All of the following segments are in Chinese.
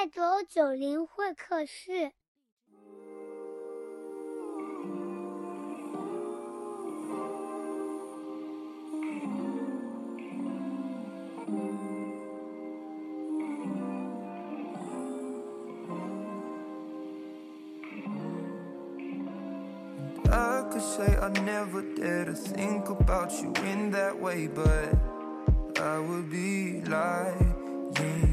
嗨九九零会客室。I could say I never dare to think about you in that way, but I would be lying.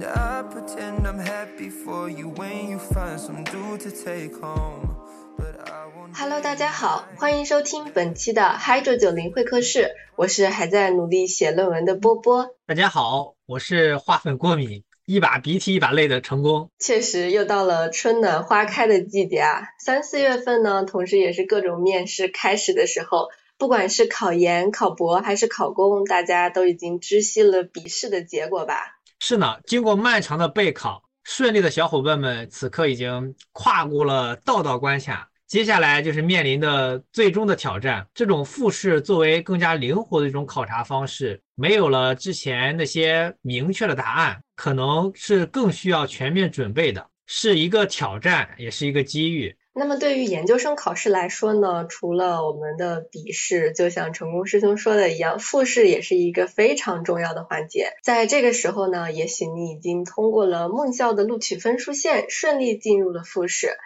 And I pretend I'm happy for you when you find some dude to take home. But I won't. Hello，大家好，欢迎收听本期的 Hydro 九零会客室，我是还在努力写论文的波波。大家好，我是花粉过敏，一把鼻涕一把泪的成功。确实又到了春暖花开的季节啊，三四月份呢，同时也是各种面试开始的时候。不管是考研、考博还是考公，大家都已经知悉了笔试的结果吧？是呢，经过漫长的备考，顺利的小伙伴们此刻已经跨过了道道关卡，接下来就是面临的最终的挑战。这种复试作为更加灵活的一种考察方式，没有了之前那些明确的答案，可能是更需要全面准备的，是一个挑战，也是一个机遇。那么对于研究生考试来说呢，除了我们的笔试，就像成功师兄说的一样，复试也是一个非常重要的环节。在这个时候呢，也许你已经通过了梦校的录取分数线，顺利进入了复试，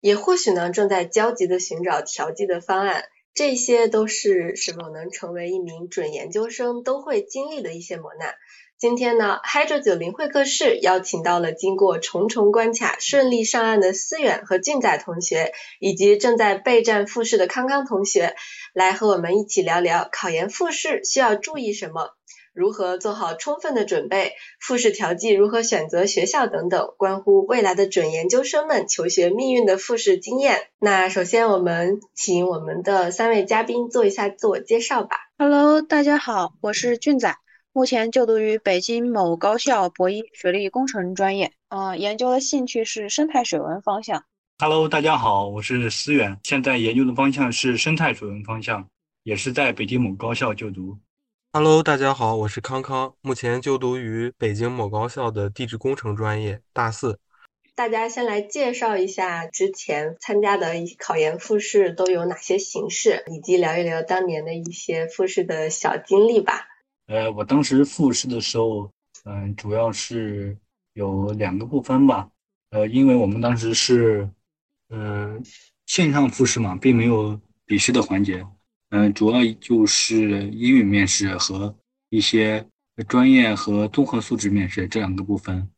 也或许呢正在焦急的寻找调剂的方案。这些都是是否能成为一名准研究生都会经历的一些磨难。今天呢，Hydro 九零会客室邀请到了经过重重关卡顺利上岸的思远和俊仔同学，以及正在备战复试的康康同学，来和我们一起聊聊考研复试需要注意什么，如何做好充分的准备，复试调剂如何选择学校等等，关乎未来的准研究生们求学命运的复试经验。那首先我们请我们的三位嘉宾做一下自我介绍吧。Hello，大家好，我是俊仔，目前就读于北京某高校博一水利工程专业，呃，研究的兴趣是生态水文方向。Hello，大家好，我是思远，现在研究的方向是生态水文方向，也是在北京某高校就读。Hello，大家好，我是康康，目前就读于北京某高校的地质工程专业，大四。大家先来介绍一下之前参加的考研复试都有哪些形式，以及聊一聊当年的一些复试的小经历吧。呃，我当时复试的时候，嗯、主要是有两个部分吧。呃，因为我们当时是，呃，线上复试嘛，并没有笔试的环节。嗯、主要就是英语面试和一些专业和综合素质面试这两个部分。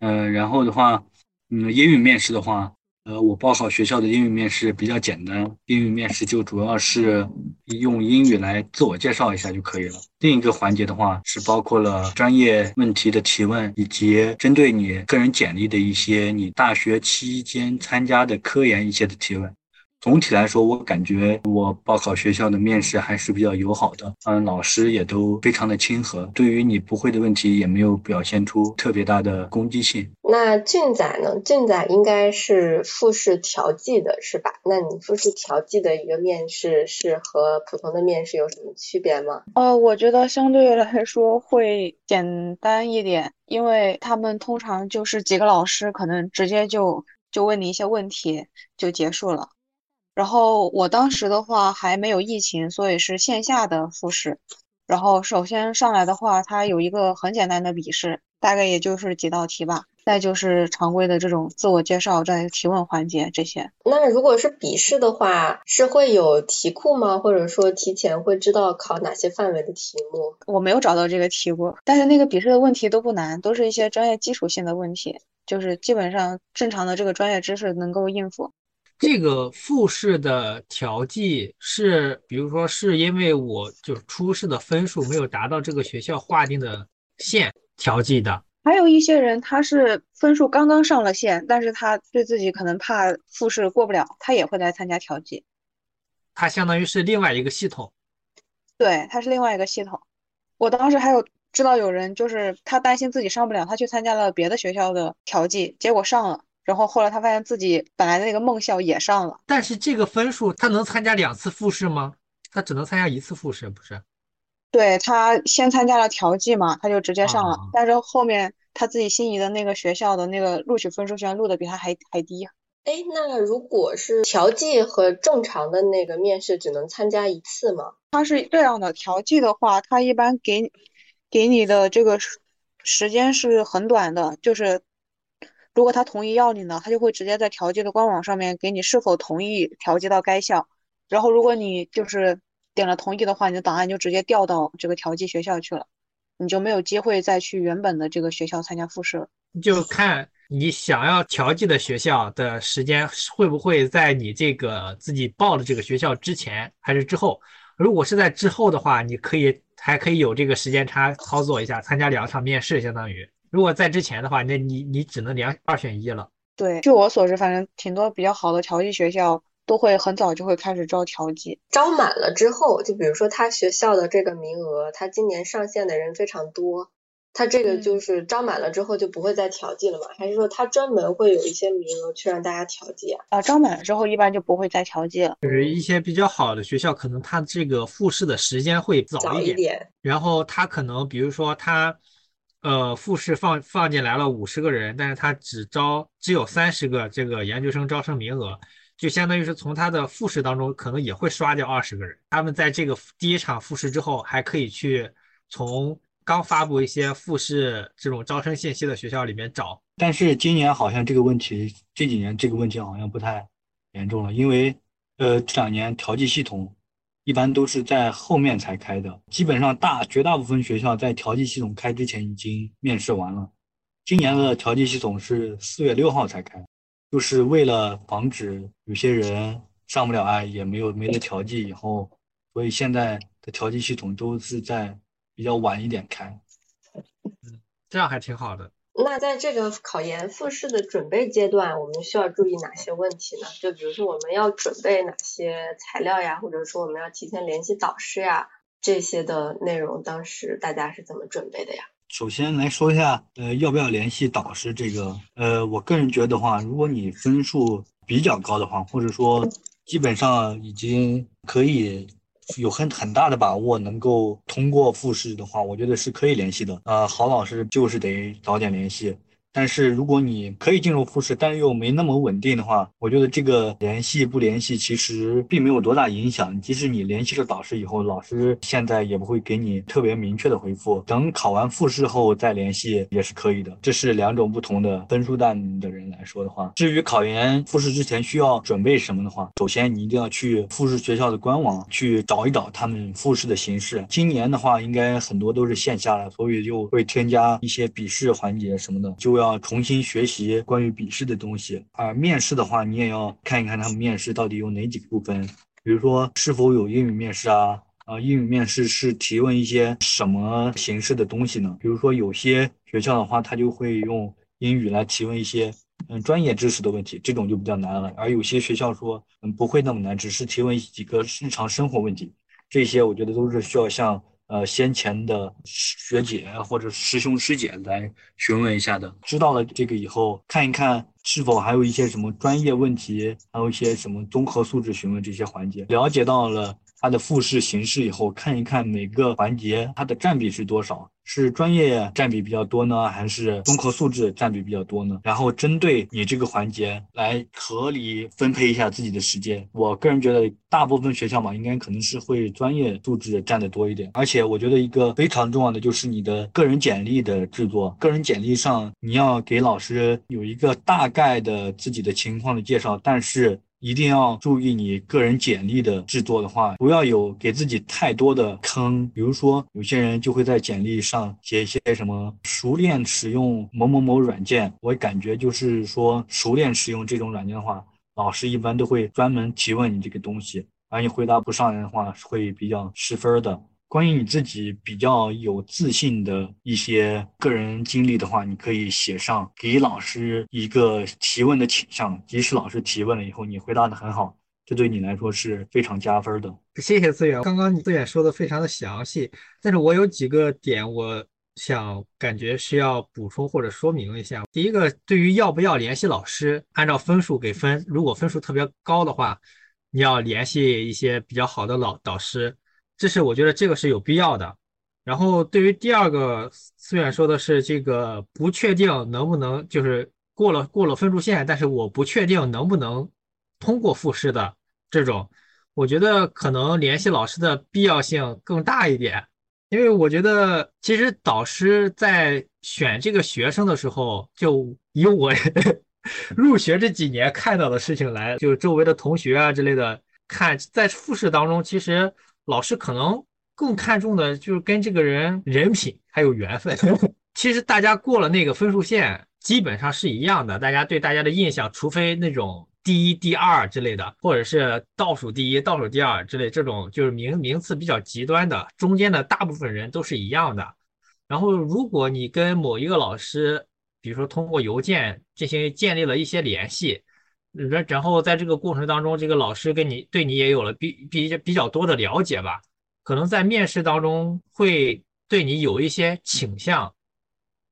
呃，然后的话，嗯，英语面试的话，呃，我报考学校的英语面试比较简单，英语面试就主要是用英语来自我介绍一下就可以了。另一个环节的话，是包括了专业问题的提问，以及针对你个人简历的一些你大学期间参加的科研一些的提问。总体来说，我感觉我报考学校的面试还是比较友好的，嗯，老师也都非常的亲和，对于你不会的问题也没有表现出特别大的攻击性。那俊仔呢？俊仔应该是复试调剂的是吧？那你复试调剂的一个面试是和普通的面试有什么区别吗？呃，我觉得相对来说会简单一点，因为他们通常就是几个老师可能直接就就问你一些问题就结束了。然后我当时的话还没有疫情，所以是线下的复试。然后首先上来的话，它有一个很简单的笔试，大概也就是几道题吧。再就是常规的这种自我介绍、在提问环节这些。那如果是笔试的话，是会有题库吗？或者说提前会知道考哪些范围的题目？我没有找到这个题过，但是那个笔试的问题都不难，都是一些专业基础性的问题，就是基本上正常的这个专业知识能够应付。这个复试的调剂是，比如说是因为我就初试的分数没有达到这个学校划定的线调剂的。还有一些人他是分数刚刚上了线，但是他对自己可能怕复试过不了，他也会来参加调剂。他相当于是另外一个系统。对，他是另外一个系统。我当时还有知道有人就是他担心自己上不了，他去参加了别的学校的调剂，结果上了。然后后来他发现自己本来的那个梦校也上了，但是这个分数他能参加两次复试吗？他只能参加一次复试，不是？对他先参加了调剂嘛，他就直接上了，啊但是后面他自己心仪的那个学校的那个录取分数居然录的比他还还低。哎，那如果是调剂和正常的那个面试，只能参加一次吗？他是这样的，调剂的话，他一般给给你的这个时时间是很短的，就是如果他同意要你呢，他就会直接在调剂的官网上面给你是否同意调剂到该校，然后如果你就是点了同意的话，你的档案就直接调到这个调剂学校去了，你就没有机会再去原本的这个学校参加复试了。就看你想要调剂的学校的时间会不会在你这个自己报的这个学校之前还是之后。如果是在之后的话，你可以还可以有这个时间差操作一下，参加两场面试，相当于。如果在之前的话，那你你只能两二选一了。对，据我所知，反正挺多比较好的调剂学校都会很早就会开始招调剂。招满了之后，就比如说他学校的这个名额，他今年上线的人非常多，他这个就是招满了之后就不会再调剂了吗？还是说他专门会有一些名额去让大家调剂啊？啊，招满了之后一般就不会再调剂了。就是一些比较好的学校，可能他这个复试的时间会早早一点，一点，然后他可能比如说他，呃，复试放放进来了五十个人，但是他只招只有三十个这个研究生招生名额，就相当于是从他的复试当中可能也会刷掉二十个人。他们在这个第一场复试之后，还可以去从刚发布一些复试这种招生信息的学校里面找。但是今年好像这个问题，这几年这个问题好像不太严重了，因为呃这两年调剂系统一般都是在后面才开的，基本上大绝大部分学校在调剂系统开之前已经面试完了。今年的调剂系统是四月六号才开，就是为了防止有些人上不了岸，也没有没得调剂以后，所以现在的调剂系统都是在比较晚一点开。嗯这样还挺好的。那在这个考研复试的准备阶段，我们需要注意哪些问题呢？就比如说我们要准备哪些材料呀，或者说我们要提前联系导师呀，这些的内容，当时大家是怎么准备的呀？首先来说一下，呃，要不要联系导师这个，呃，我个人觉得话，如果你分数比较高的话，或者说基本上已经可以有很很大的把握能够通过复试的话，我觉得是可以联系的。呃，好老师就是得早点联系。但是如果你可以进入复试，但是又没那么稳定的话，我觉得这个联系不联系其实并没有多大影响。即使你联系了导师以后，老师现在也不会给你特别明确的回复，等考完复试后再联系也是可以的。这是两种不同的分数段的人来说的话。至于考研复试之前需要准备什么的话，首先你一定要去复试学校的官网去找一找他们复试的形式。今年的话，应该很多都是线下了，所以就会添加一些笔试环节什么的，就要要重新学习关于笔试的东西。而面试的话，你也要看一看他们面试到底有哪几个部分，比如说是否有英语面试啊。啊，英语面试是提问一些什么形式的东西呢？比如说有些学校的话，他就会用英语来提问一些嗯专业知识的问题，这种就比较难了。而有些学校说嗯不会那么难，只是提问几个日常生活问题，这些我觉得都是需要向呃先前的学姐或者师兄师姐来询问一下的。知道了这个以后，看一看是否还有一些什么专业问题，还有一些什么综合素质询问这些环节，了解到了。它的复试形式以后，看一看每个环节它的占比是多少，是专业占比比较多呢，还是综合素质占比比较多呢？然后针对你这个环节来合理分配一下自己的时间。我个人觉得，大部分学校嘛，应该可能是会专业素质占得多一点。而且我觉得一个非常重要的就是你的个人简历的制作，个人简历上你要给老师有一个大概的自己的情况的介绍，但是。一定要注意你个人简历的制作的话，不要有给自己太多的坑。比如说，有些人就会在简历上写一些什么熟练使用某某某软件，我感觉就是说熟练使用这种软件的话，老师一般都会专门提问你这个东西，而你回答不上来的话，会比较失分的。关于你自己比较有自信的一些个人经历的话，你可以写上给老师一个提问的倾向。即使老师提问了以后，你回答的很好，这对你来说是非常加分的。谢谢资源，刚刚你资源说的非常的详细，但是我有几个点，我想感觉需要补充或者说明一下。第一个，对于要不要联系老师，按照分数给分，如果分数特别高的话，你要联系一些比较好的老导师。这是我觉得这个是有必要的，然后对于第二个思远说的是这个不确定能不能就是过了过了分数线，但是我不确定能不能通过复试的这种，我觉得可能联系老师的必要性更大一点，因为我觉得其实导师在选这个学生的时候，就以我 入学这几年看到的事情来，就周围的同学啊之类的看，在复试当中，其实老师可能。更看重的就是跟这个人人品还有缘分。其实大家过了那个分数线，基本上是一样的。大家对大家的印象，除非那种第一、第二之类的，或者是倒数第一、倒数第二之类这种，就是名名次比较极端的，中间的大部分人都是一样的。然后，如果你跟某一个老师，比如说通过邮件进行建立了一些联系，然然后在这个过程当中，这个老师跟你对你也有了比比比较多的了解吧。可能在面试当中会对你有一些倾向，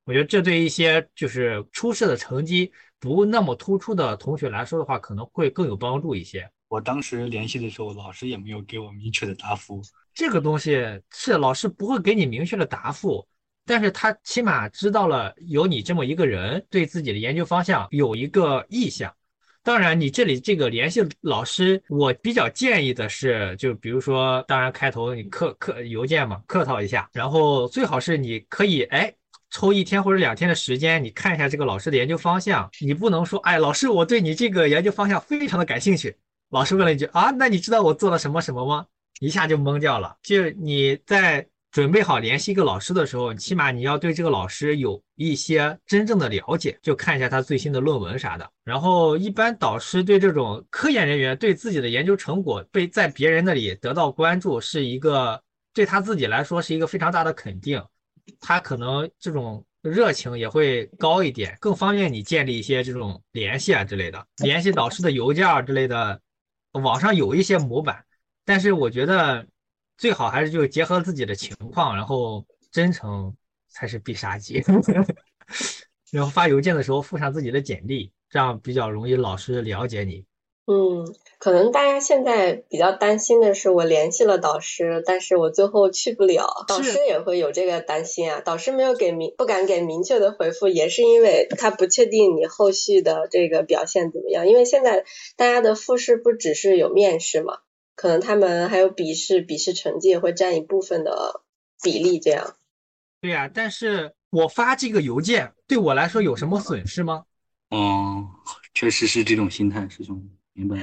我觉得这对一些就是初试的成绩不那么突出的同学来说的话，可能会更有帮助一些。我当时联系的时候，老师也没有给我明确的答复。这个东西是老师不会给你明确的答复，但是他起码知道了有你这么一个人，对自己的研究方向有一个意向。当然，你这里这个联系老师，我比较建议的是，就比如说，当然开头你客客邮件嘛，客套一下，然后最好是你可以哎抽一天或者两天的时间，你看一下这个老师的研究方向。你不能说哎，老师我对你这个研究方向非常的感兴趣。老师问了一句啊，那你知道我做了什么什么吗？一下就懵掉了。就你在。准备好联系一个老师的时候，起码你要对这个老师有一些真正的了解，就看一下他最新的论文啥的。然后，一般导师对这种科研人员对自己的研究成果被在别人那里得到关注，是一个对他自己来说是一个非常大的肯定。他可能这种热情也会高一点，更方便你建立一些这种联系啊之类的。联系导师的邮件之类的，网上有一些模板，但是我觉得。最好还是就结合自己的情况，然后真诚才是必杀技。然后发邮件的时候附上自己的简历，这样比较容易老师了解你。嗯，可能大家现在比较担心的是，我联系了导师，但是我最后去不了。导师也会有这个担心啊。导师没有给明，不敢给明确的回复，也是因为他不确定你后续的这个表现怎么样。因为现在大家的复试不只是有面试嘛。可能他们还有笔试，笔试成绩也会占一部分的比例，这样。对呀，但是我发这个邮件对我来说有什么损失吗？嗯，确实是这种心态，师兄明白。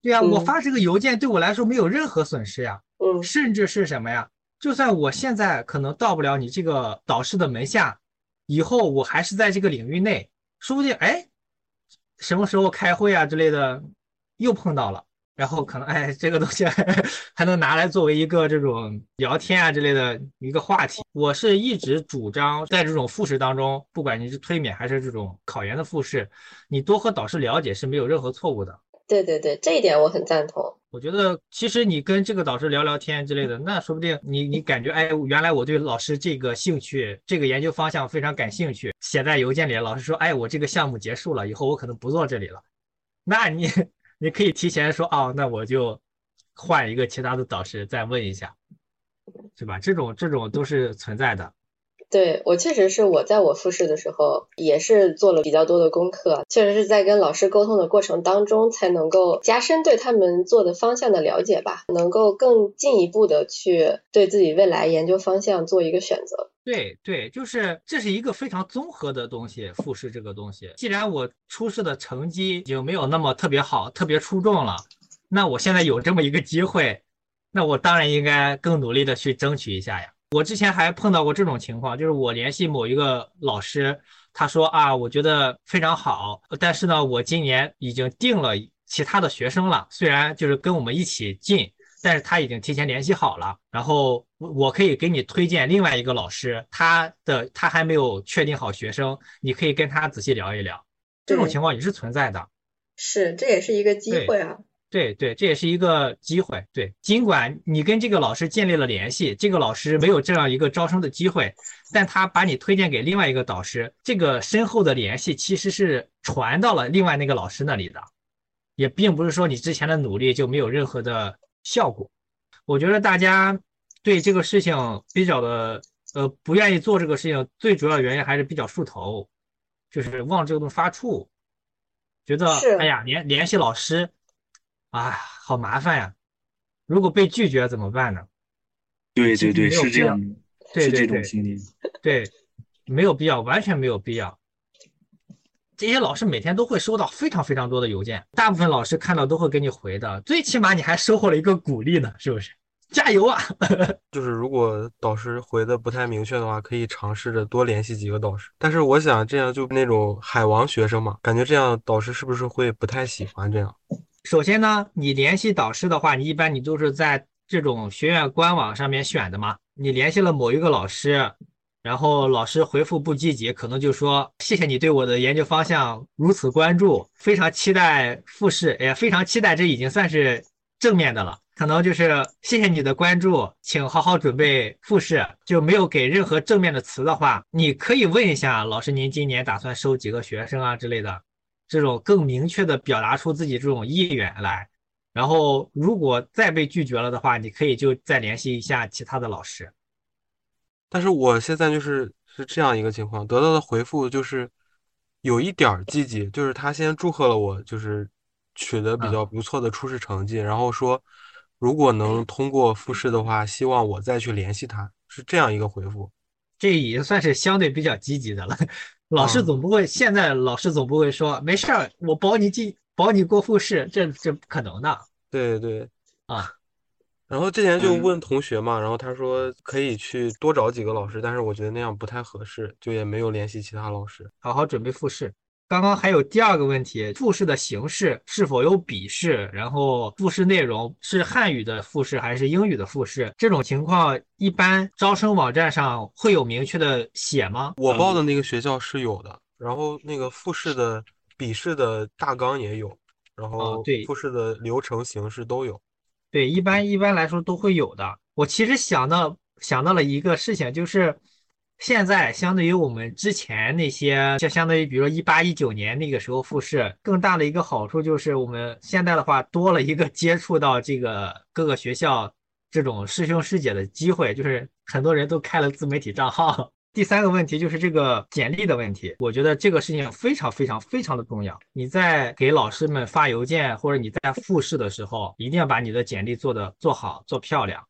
对呀，我发这个邮件对我来说没有任何损失呀。嗯。甚至是什么呀？就算我现在可能到不了你这个导师的门下，以后我还是在这个领域内，说不定哎，什么时候开会啊之类的，又碰到了。然后可能哎，这个东西 还能拿来作为一个这种聊天啊之类的一个话题。我是一直主张在这种复试当中，不管你是推免还是这种考研的复试，你多和导师了解是没有任何错误的。对对对，这一点我很赞同。我觉得其实你跟这个导师聊聊天之类的，那说不定你你感觉哎，原来我对老师这个兴趣、这个研究方向非常感兴趣，写在邮件里，老师说哎，我这个项目结束了，以后我可能不做这里了，那你。你可以提前说哦，那我就换一个其他的导师再问一下，是吧？这种这种都是存在的。对我确实是我在我复试的时候也是做了比较多的功课，确实是在跟老师沟通的过程当中才能够加深对他们做的方向的了解吧，能够更进一步的去对自己未来研究方向做一个选择。对对，就是这是一个非常综合的东西。复试这个东西，既然我初试的成绩已经没有那么特别好、特别出众了，那我现在有这么一个机会，那我当然应该更努力的去争取一下呀。我之前还碰到过这种情况，就是我联系某一个老师，他说啊，我觉得非常好，但是呢，我今年已经定了其他的学生了，虽然就是跟我们一起进。但是他已经提前联系好了，然后我可以给你推荐另外一个老师，他的他还没有确定好学生，你可以跟他仔细聊一聊。这种情况也是存在的，是，这也是一个机会啊。对对，这也是一个机会。对，尽管你跟这个老师建立了联系，这个老师没有这样一个招生的机会，但他把你推荐给另外一个导师，这个深厚的联系其实是传到了另外那个老师那里的，也并不是说你之前的努力就没有任何的。效果，我觉得大家对这个事情比较的呃，不愿意做这个事情，最主要原因还是比较树头，就是往这个东西发怵，觉得是哎呀，联联系老师，啊，好麻烦呀。如果被拒绝怎么办呢？对对对，是这样的，是这种对对对心理。对，没有必要，完全没有必要。这些老师每天都会收到非常非常多的邮件，大部分老师看到都会给你回的，最起码你还收获了一个鼓励呢，是不是？加油啊！就是如果导师回的不太明确的话，可以尝试着多联系几个导师。但是我想这样就那种海王学生嘛，感觉这样导师是不是会不太喜欢这样？首先呢，你联系导师的话，你一般你都是在这种学院官网上面选的嘛。你联系了某一个老师，然后老师回复不积极，可能就说谢谢你对我的研究方向如此关注，非常期待复试，哎呀，非常期待，这已经算是正面的了。可能就是谢谢你的关注，请好好准备复试。就没有给任何正面的词的话，你可以问一下老师，您今年打算收几个学生啊之类的。这种更明确的表达出自己这种意愿来，然后如果再被拒绝了的话，你可以就再联系一下其他的老师。但是我现在就是是这样一个情况，得到的回复就是有一点儿积极，就是他先祝贺了我，就是取得比较不错的初试成绩，然后说如果能通过复试的话，希望我再去联系他，是这样一个回复。这已经算是相对比较积极的了。老师嗯总不会，现在老师总不会说没事儿，我保你进，保你过复试，这这不可能的对对。啊。然后之前就嗯问同学嘛，然后他说可以去多找几个老师，但是我觉得那样不太合适，就也没有联系其他老师。好好准备复试。刚刚还有第二个问题，复试的形式是否有笔试？然后复试内容是汉语的复试还是英语的复试？这种情况一般招生网站上会有明确的写吗？我报的那个学校是有的，然后那个复试的笔试的大纲也有，然后哦对复试的流程形式都有。对，一般一般来说都会有的。我其实想到想到了一个事情，就是现在相对于我们之前那些，就相当于比如说一八一九年那个时候复试，更大的一个好处就是我们现在的话多了一个 接触到这个各个学校这种师兄师姐的机会，就是很多人都开了自媒体账号。第三个问题就是这个简历的问题，我觉得这个事情非常非常非常的重要。你在给老师们发邮件或者你在复试的时候，一定要把你的简历做的做好做漂亮，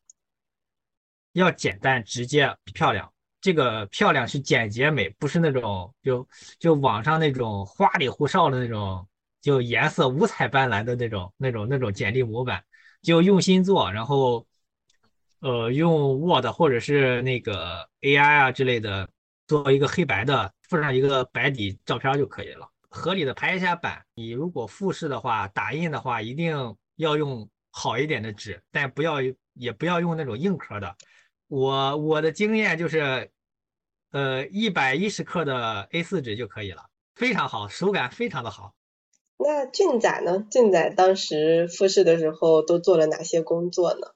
要简单直接漂亮。这个漂亮是简洁美，不是那种就就网上那种花里胡哨的那种，就颜色五彩斑斓的那种那种那种简历模板，就用心做，然后呃用 Word 或者是那个 AI 啊之类的做一个黑白的，附上一个白底照片就可以了。合理的排一下版。你如果复试的话，打印的话一定要用好一点的纸，但不要也不要用那种硬壳的。我我的经验就是，呃，一百一十克的 A4 纸就可以了，非常好，手感非常的好。那俊仔呢？俊仔当时复试的时候都做了哪些工作呢？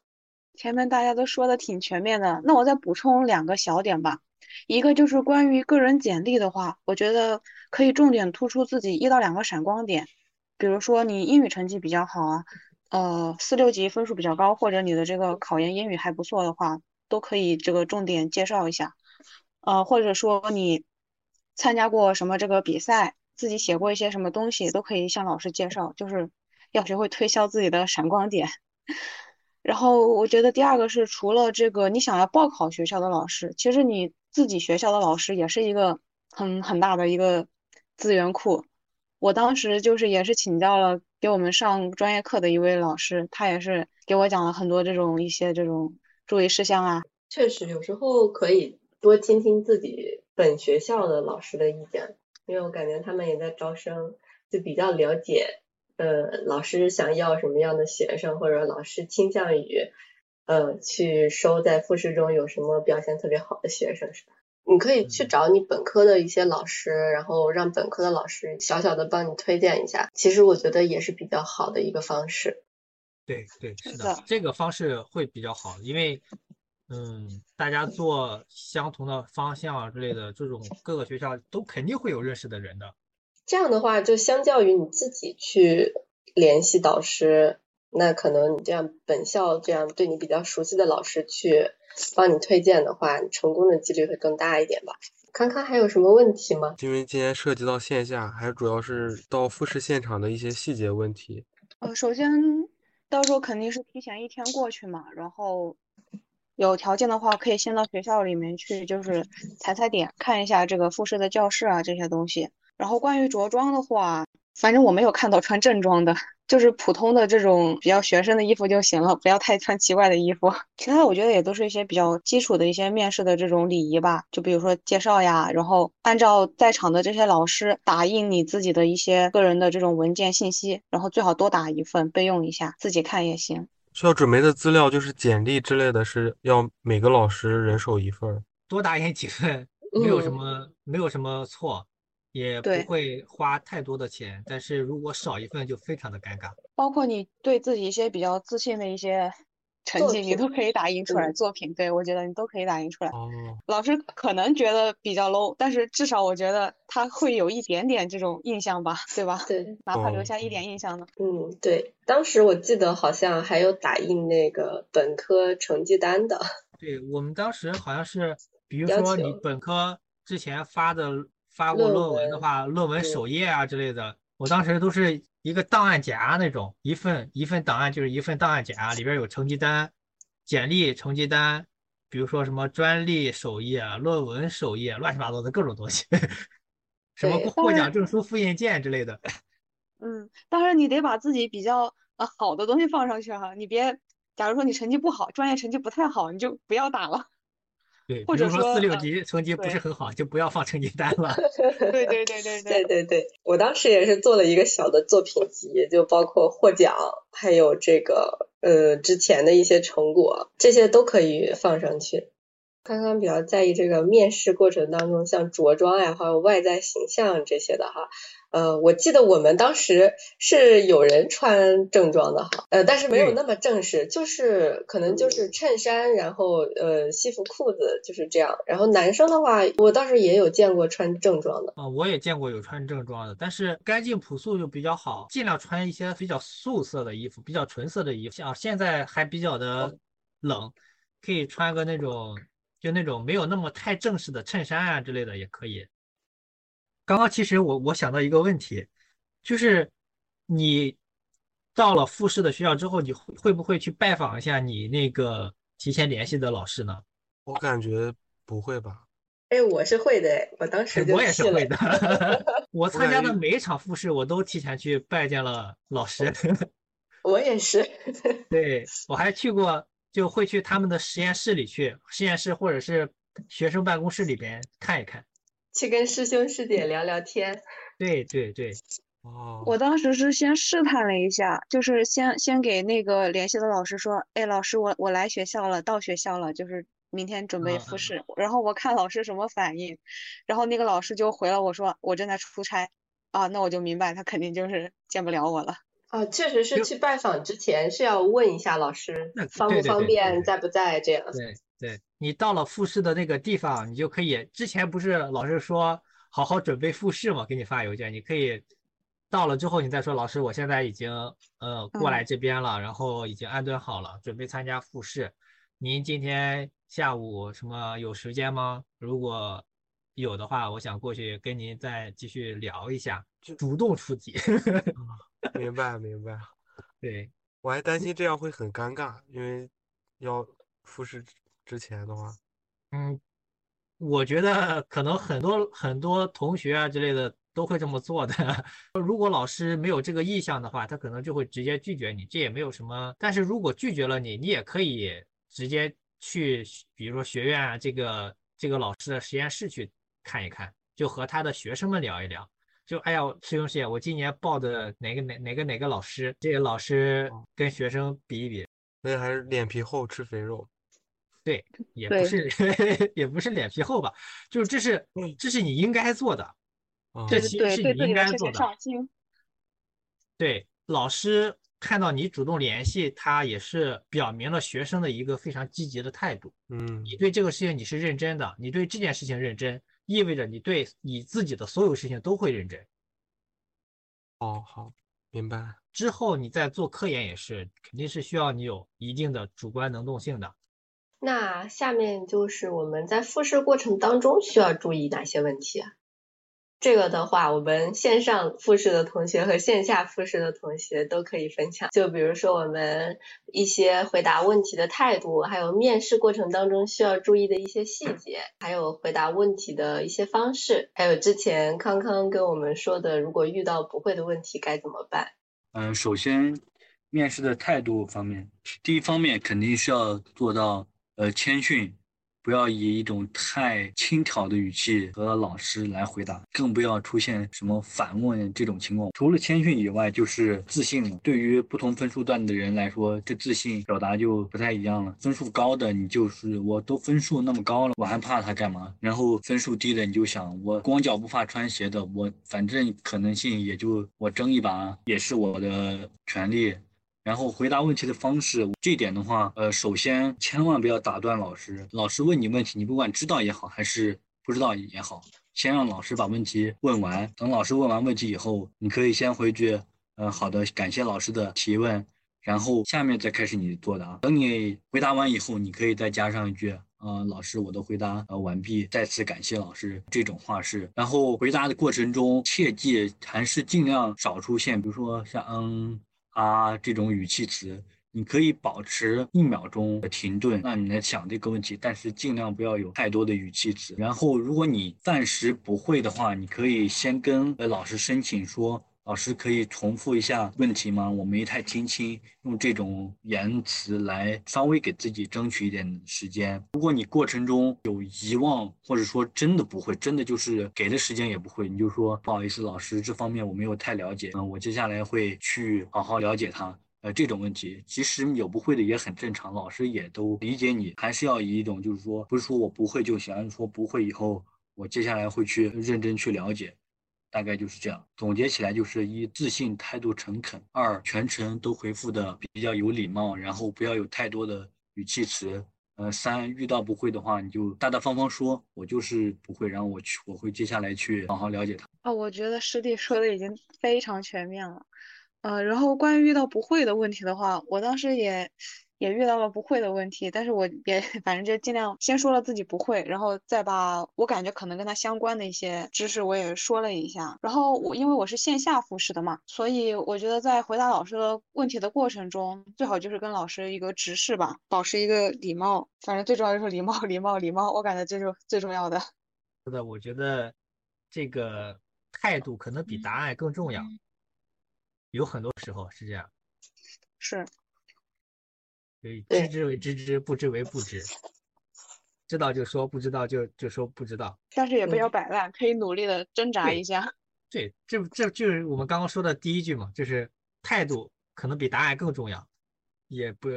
前面大家都说的挺全面的，那我再补充两个小点吧。一个就是关于个人简历的话，我觉得可以重点突出自己一到两个闪光点，比如说你英语成绩比较好啊，呃，四六级分数比较高，或者你的这个考研英语还不错的话，都可以这个重点介绍一下。呃，或者说你参加过什么这个比赛，自己写过一些什么东西，都可以向老师介绍，就是要学会推销自己的闪光点。然后我觉得第二个是，除了这个你想要报考学校的老师，其实你自己学校的老师也是一个很很大的一个资源库。我当时就是也是请教了给我们上专业课的一位老师，他也是给我讲了很多这种一些这种注意事项啊。确实，有时候可以多听听自己本学校的老师的意见，因为我感觉他们也在招生，就比较了解，呃，老师想要什么样的学生，或者老师倾向于，呃，去收在复试中有什么表现特别好的学生，是吧？你可以去找你本科的一些老师，然后让本科的老师小小的帮你推荐一下，其实我觉得也是比较好的一个方式。对对，是是的的，这个方式会比较好，因为嗯，大家做相同的方向啊之类的，这种各个学校都肯定会有认识的人的。这样的话，就相较于你自己去联系导师，那可能你这样本校这样对你比较熟悉的老师去帮你推荐的话，成功的几率会更大一点吧。康康还有什么问题吗？因为今天涉及到线下，还主要是到复试现场的一些细节问题。呃，首先到时候肯定是提前一天过去嘛，然后有条件的话可以先到学校里面去，就是踩踩点，看一下这个复试的教室啊这些东西。然后关于着装的话，反正我没有看到穿正装的，就是普通的这种比较学生的衣服就行了，不要太穿奇怪的衣服。其他我觉得也都是一些比较基础的一些面试的这种礼仪吧，就比如说介绍呀，然后按照在场的这些老师打印你自己的一些个人的这种文件信息，然后最好多打一份备用一下，自己看也行。需要准备的资料就是简历之类的，是要每个老师人手一份儿。多打印几份，没有什么没有什么错。也不会花太多的钱，但是如果少一份就非常的尴尬。包括你对自己一些比较自信的一些成绩，你都可以打印出来。嗯作品，对，我觉得你都可以打印出来。哦，老师可能觉得比较 low，但是至少我觉得他会有一点点这种印象吧，对吧？对，哪怕留哦下一点印象呢。嗯，对，当时我记得好像还有打印那个本科成绩单的。对，我们当时好像是，比如说你本科之前发的发过论论文的话，论文嗯首页啊之类的，我当时都是一个档案夹那种，一份一份档案就是一份档案夹，里边有成绩单、简历、成绩单，比如说什么专利首页、论文首页，乱七八糟的各种东西，什么对获奖证书、复印件之类的。嗯，当然你得把自己比较呃好的东西放上去哈，你别，假如说你成绩不好，专业成绩不太好，你就不要打了。对，或者说四六级成绩不是很好，就不要放成绩单了。对 对对对对对对，我当时也是做了一个小的作品集，就包括获奖，还有这个呃之前的一些成果，这些都可以放上去。刚刚比较在意这个面试过程当中，像着装呀，还有外在形象这些的哈。呃，我记得我们当时是有人穿正装的哈，呃，但是没有那么正式，就是可能就是衬衫，然后呃西服裤子就是这样。然后男生的话，我倒是也有见过穿正装的。啊、我也见过有穿正装的，但是干净朴素就比较好，尽量穿一些比较素色的衣服，比较纯色的衣服。像现在还比较的冷，可以穿个那种就那种没有那么太正式的衬衫啊之类的也可以。刚刚其实我我想到一个问题，就是你到了复试的学校之后，你会会不会去拜访一下你那个提前联系的老师呢？我感觉不会吧？哎，我是会的，哎我当时就我也是会的。我参加的每一场复试，我都提前去拜见了老师。我也是。对，我还去过，就会去他们的实验室里去，实验室或者是学生办公室里边看一看。去跟师兄师姐聊聊天。对对对，哦，我当时是先试探了一下，就是先先给那个联系的老师说，哎，老师，我我来学校了，到学校了，就是明天准备复试，然后我看老师什么反应，然后那个老师就回了我说，我正在出差，啊，那我就明白他肯定就是见不了我了。哦，确实是去拜访之前是要问一下老师方不方便，在不在这样。对对，你到了复试的那个地方，你就可以，之前不是老师说好好准备复试嘛，给你发邮件，你可以到了之后你再说，老师，我现在已经呃过来嗯这边了，然后已经安顿好了，准备参加复试。您今天下午什么有时间吗？如果有的话，我想过去跟您再继续聊一下，主动出击。明白明白。对，我还担心这样会很尴尬，因为要复试之之前的话，嗯，我觉得可能很多很多同学啊之类的都会这么做的。如果老师没有这个意向的话，他可能就会直接拒绝你，这也没有什么。但是如果拒绝了你，你也可以直接去，比如说学院啊，这个这个老师的实验室去看一看，就和他的学生们聊一聊。就哎呀，师兄师姐，我今年报的哪个哪哪个哪个老师，这个老师跟学生比一比，所以还是脸皮厚吃肥肉。对，也不是 也不是脸皮厚吧，就是这是这是你应该做的，啊这对对对，对其实是你应该做的。对，老师看到你主动联系他，也是表明了学生的一个非常积极的态度。嗯你对这个事情你是认真的，你对这件事情认真，意味着你对你自己的所有事情都会认真。哦好，明白。之后你再做科研也是，肯定是需要你有一定的主观能动性的。那下面就是我们在复试过程当中需要注意哪些问题啊？这个的话，我们线上复试的同学和线下复试的同学都可以分享。就比如说我们一些回答问题的态度，还有面试过程当中需要注意的一些细节，还有回答问题的一些方式，还有之前康康跟我们说的，如果遇到不会的问题该怎么办？嗯，首先面试的态度方面，第一方面肯定是要做到呃谦逊。不要以一种太轻佻的语气和老师来回答，更不要出现什么反问这种情况。除了谦逊以外，就是自信了。对于不同分数段的人来说，这自信表达就不太一样了。分数高的，你就是我都分数那么高了，我还怕他干嘛？然后分数低的，你就想我光脚不怕穿鞋的，我反正可能性也就我争一把也是我的权利。然后回答问题的方式，这点的话，呃，首先千万不要打断老师。老师问你问题，你不管知道也好，还是不知道也好，先让老师把问题问完。等老师问完问题以后，你可以先回句，嗯，好的，感谢老师的提问。然后下面再开始你的作答。等你回答完以后，你可以再加上一句，啊，老师，我的回答呃完毕，再次感谢老师这种话是。然后回答的过程中，切记还是尽量少出现，比如说像嗯。啊，这种语气词，你可以保持一秒钟的停顿，让你来想这个问题，但是尽量不要有太多的语气词。然后，如果你暂时不会的话，你可以先跟老师申请说。老师可以重复一下问题吗？我没太听清，用这种言辞来稍微给自己争取一点时间。如果你过程中有遗忘，或者说真的不会，真的就是给的时间也不会，你就说不好意思，老师，这方面我没有太了解，嗯，我接下来会去好好了解它。呃，这种问题其实有不会的也很正常，老师也都理解你，还是要以一种就是说，不是说我不会就行，说不会以后我接下来会去认真去了解。大概就是这样，总结起来就是一自信、态度诚恳；二全程都回复的比较有礼貌，然后不要有太多的语气词。呃，三遇到不会的话，你就大大方方说，我就是不会，然后我去，我会接下来去好好了解他。哦，我觉得师弟说的已经非常全面了。呃，然后关于遇到不会的问题的话，我当时也。也遇到了不会的问题，但是我也 反正就尽量先说了自己不会，然后再把我感觉可能跟他相关的一些知识我也说了一下。然后我因为我是线下复试的嘛，所以我觉得在回答老师的问题的过程中，最好就是跟老师一个直视吧，保持一个礼貌。反正最重要就是礼貌，礼貌，礼貌。我感觉这是最重要的。是的，我觉得这个态度可能比答案更重要，有很多时候是这样。是。对，知之为知之，不知为不知。知道就说，不知道就就说不知道。但是也不要摆烂，可以努力的挣扎一下。对，这这就是我们刚刚说的第一句嘛，就是态度可能比答案更重要，也不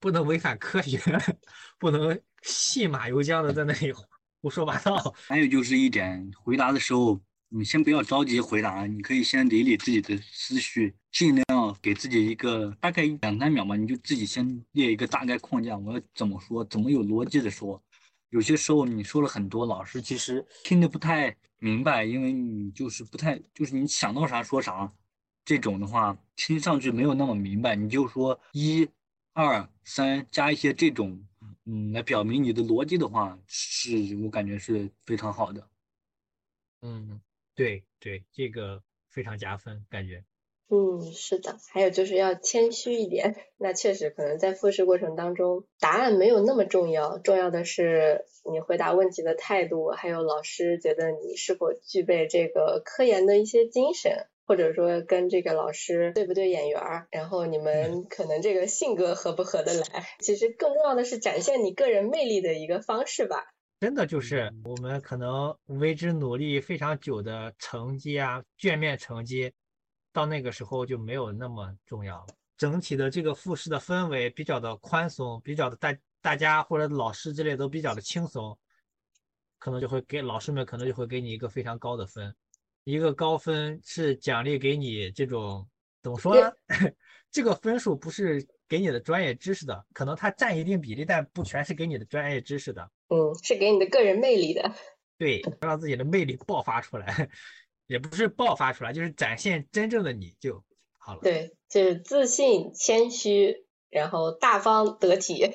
不能违反科学，不能信马由缰的在那里胡说八道。还有就是一点，回答的时候。你先不要着急回答，你可以先理理自己的思绪，尽量给自己一个大概两三秒嘛，你就自己先列一个大概框架，我要怎么说，怎么有逻辑的说。有些时候你说了很多，老师其实听得不太明白，因为你就是不太，就是你想到啥说啥，这种的话听上去没有那么明白，你就说一、二、三，加一些这种，嗯，来表明你的逻辑的话，是我感觉是非常好的。嗯。对对，这个非常加分，感觉。嗯，是的，还有就是要谦虚一点。那确实，可能在复试过程当中，答案没有那么重要，重要的是你回答问题的态度，还有老师觉得你是否具备这个科研的一些精神，或者说跟这个老师对不对眼缘儿，然后你们可能这个性格合不合得来。其实更重要的是展现你个人魅力的一个方式吧。真的就是我们可能为之努力非常久的成绩啊，卷面成绩，到那个时候就没有那么重要了。整体的这个复试的氛围比较的宽松，比较的大大家或者老师之类都比较的轻松，可能就会给老师们可能就会给你一个非常高的分，一个高分是奖励给你这种怎么说呢？这个分数不是给你的专业知识的，可能它占一定比例，但不全是给你的专业知识的。嗯，是给你的个人魅力的，对，让自己的魅力爆发出来，也不是爆发出来，就是展现真正的你就好了。对，就是自信、谦虚，然后大方得体。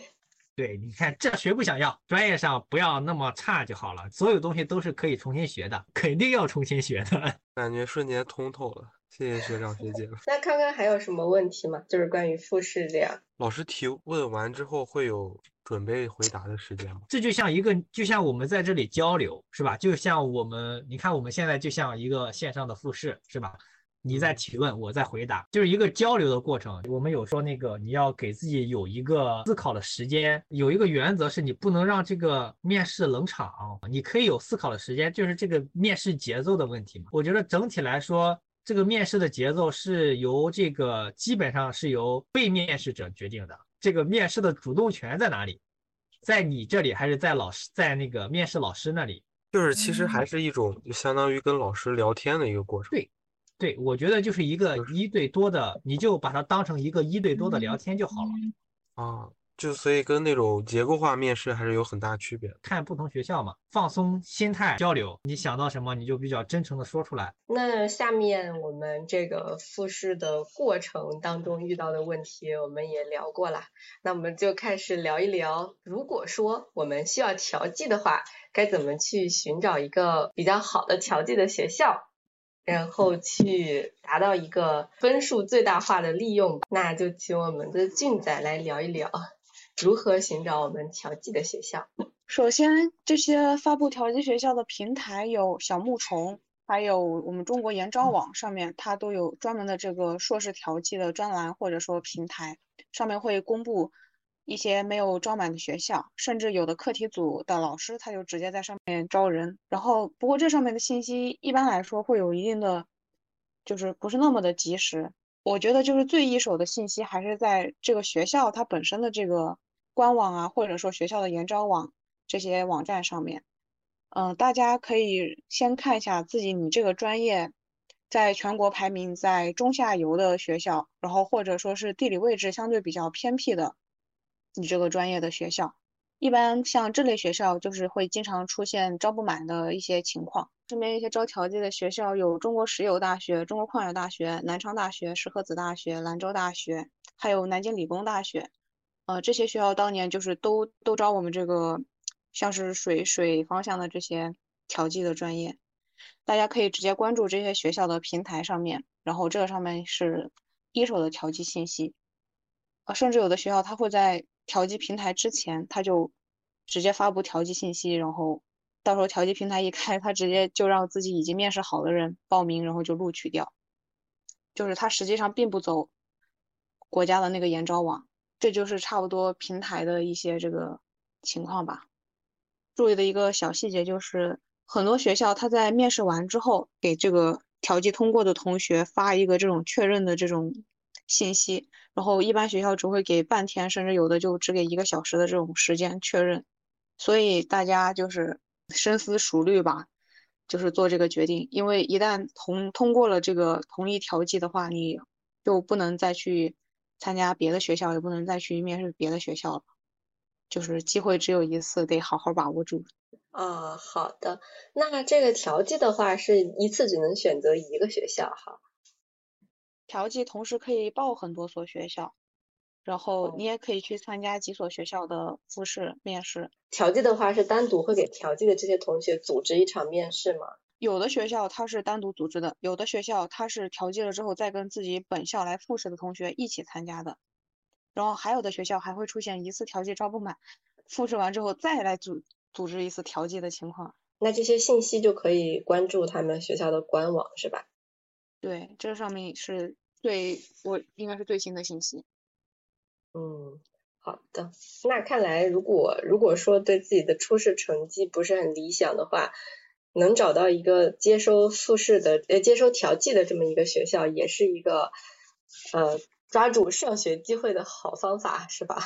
对，你看这学不想要，专业上不要那么差就好了。所有东西都是可以重新学的，肯定要重新学的。感觉瞬间通透了，谢谢学长学姐。那看看还有什么问题吗？就是关于复试这样。老师提问完之后会有准备回答的时间吗？这就像一个，就像我们在这里交流，是吧？就像我们，你看我们现在就像一个线上的复试，是吧？你在提问，我在回答，就是一个交流的过程。我们有说那个，你要给自己有一个思考的时间，有一个原则是你不能让这个面试冷场。你可以有思考的时间，就是这个面试节奏的问题嘛。我觉得整体来说，这个面试的节奏是由这个基本上是由被面试者决定的。这个面试的主动权在哪里？在你这里还是在老师在那个面试老师那里？就是其实还是一种就相当于跟老师聊天的一个过程。对。对，我觉得就是一个一对多的，你就把它当成一个一对多的聊天就好了。啊，就所以跟那种结构化面试还是有很大区别。看不同学校嘛，放松心态交流，你想到什么你就比较真诚的说出来。那下面我们这个复试的过程当中遇到的问题我们也聊过了，那我们就开始聊一聊，如果说我们需要调剂的话，该怎么去寻找一个比较好的调剂的学校？然后去达到一个分数最大化的利用，那就请我们的俊仔来聊一聊如何寻找我们调剂的学校。首先，这些发布调剂学校的平台有小牧虫，还有我们中国研招网上面，它都有专门的这个硕士调剂的专栏或者说平台，上面会公布。一些没有招满的学校，甚至有的课题组的老师他就直接在上面招人。然后，不过这上面的信息一般来说会有一定的，就是不是那么的及时。我觉得就是最一手的信息还是在这个学校它本身的这个官网啊，或者说学校的研招网这些网站上面。嗯，大家可以先看一下自己你这个专业在全国排名在中下游的学校，然后或者说是地理位置相对比较偏僻的。你这个专业的学校，一般像这类学校就是会经常出现招不满的一些情况。身边一些招调剂的学校有中国石油大学、中国矿业大学、南昌大学、石河子大学、兰州大学，还有南京理工大学。呃，这些学校当年就是都都招我们这个像是水水方向的这些调剂的专业。大家可以直接关注这些学校的平台上面，然后这个上面是一手的调剂信息。啊，甚至有的学校他会在调剂平台之前，他就直接发布调剂信息，然后到时候调剂平台一开，他直接就让自己已经面试好的人报名，然后就录取掉。就是他实际上并不走国家的那个研招网，这就是差不多平台的一些这个情况吧。注意的一个小细节就是，很多学校他在面试完之后，给这个调剂通过的同学发一个这种确认的这种信息。然后一般学校只会给半天，甚至有的就只给一个小时的这种时间确认，所以大家就是深思熟虑吧，就是做这个决定。因为一旦同通过了这个同意调剂的话，你就不能再去参加别的学校，也不能再去面试别的学校了。就是机会只有一次，得好好把握住。啊，好的。那这个调剂的话，是一次只能选择一个学校哈？调剂同时可以报很多所学校，然后你也可以去参加几所学校的复试面试。调剂的话是单独会给调剂的这些同学组织一场面试吗？有的学校它是单独组织的，有的学校它是调剂了之后再跟自己本校来复试的同学一起参加的。然后还有的学校还会出现一次调剂招不满，复试完之后再来组组织一次调剂的情况。那这些信息就可以关注他们学校的官网是吧？对，这上面是最我应该是最新的信息。嗯，好的。那看来，如果如果说对自己的初试成绩不是很理想的话，能找到一个接收复试的呃接收调剂的这么一个学校，也是一个呃抓住上学机会的好方法，是吧？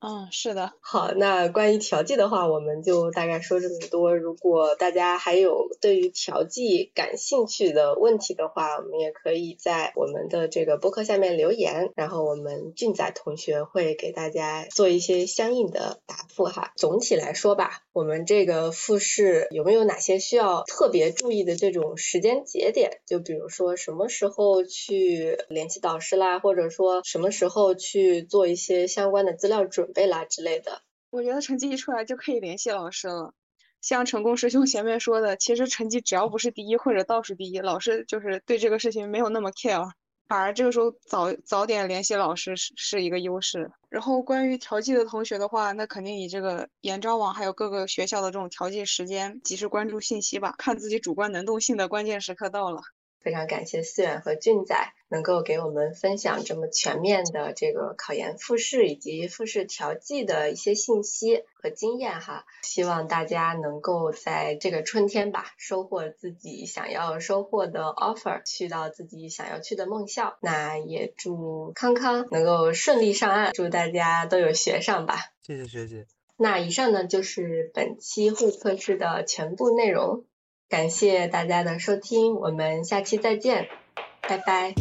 嗯，是的。好，那关于调剂的话，我们就大概说这么多。如果大家还有对于调剂感兴趣的问题的话，我们也可以在我们的这个播客下面留言，然后我们俊仔同学会给大家做一些相应的答复哈。总体来说吧，我们这个复试有没有哪些需要特别注意的这种时间节点？就比如说什么时候去联系导师啦，或者说什么时候去做一些相关的资料准准备啦之类的。我觉得成绩一出来就可以联系老师了。像成功师兄前面说的，其实成绩只要不是第一或者倒数第一，老师就是对这个事情没有那么 care，反而这个时候早早点联系老师是是一个优势。然后关于调剂的同学的话，那肯定以这个研招网还有各个学校的这种调剂时间，及时关注信息吧，看自己主观能动性的关键时刻到了。非常感谢思远和俊仔能够给我们分享这么全面的这个考研复试以及复试调剂的一些信息和经验哈。希望大家能够在这个春天吧，收获自己想要收获的 offer，去到自己想要去的梦校。那也祝康康能够顺利上岸，祝大家都有学上吧。谢谢学姐。那以上呢就是本期会客室的全部内容。感谢大家的收听，我们下期再见，拜拜。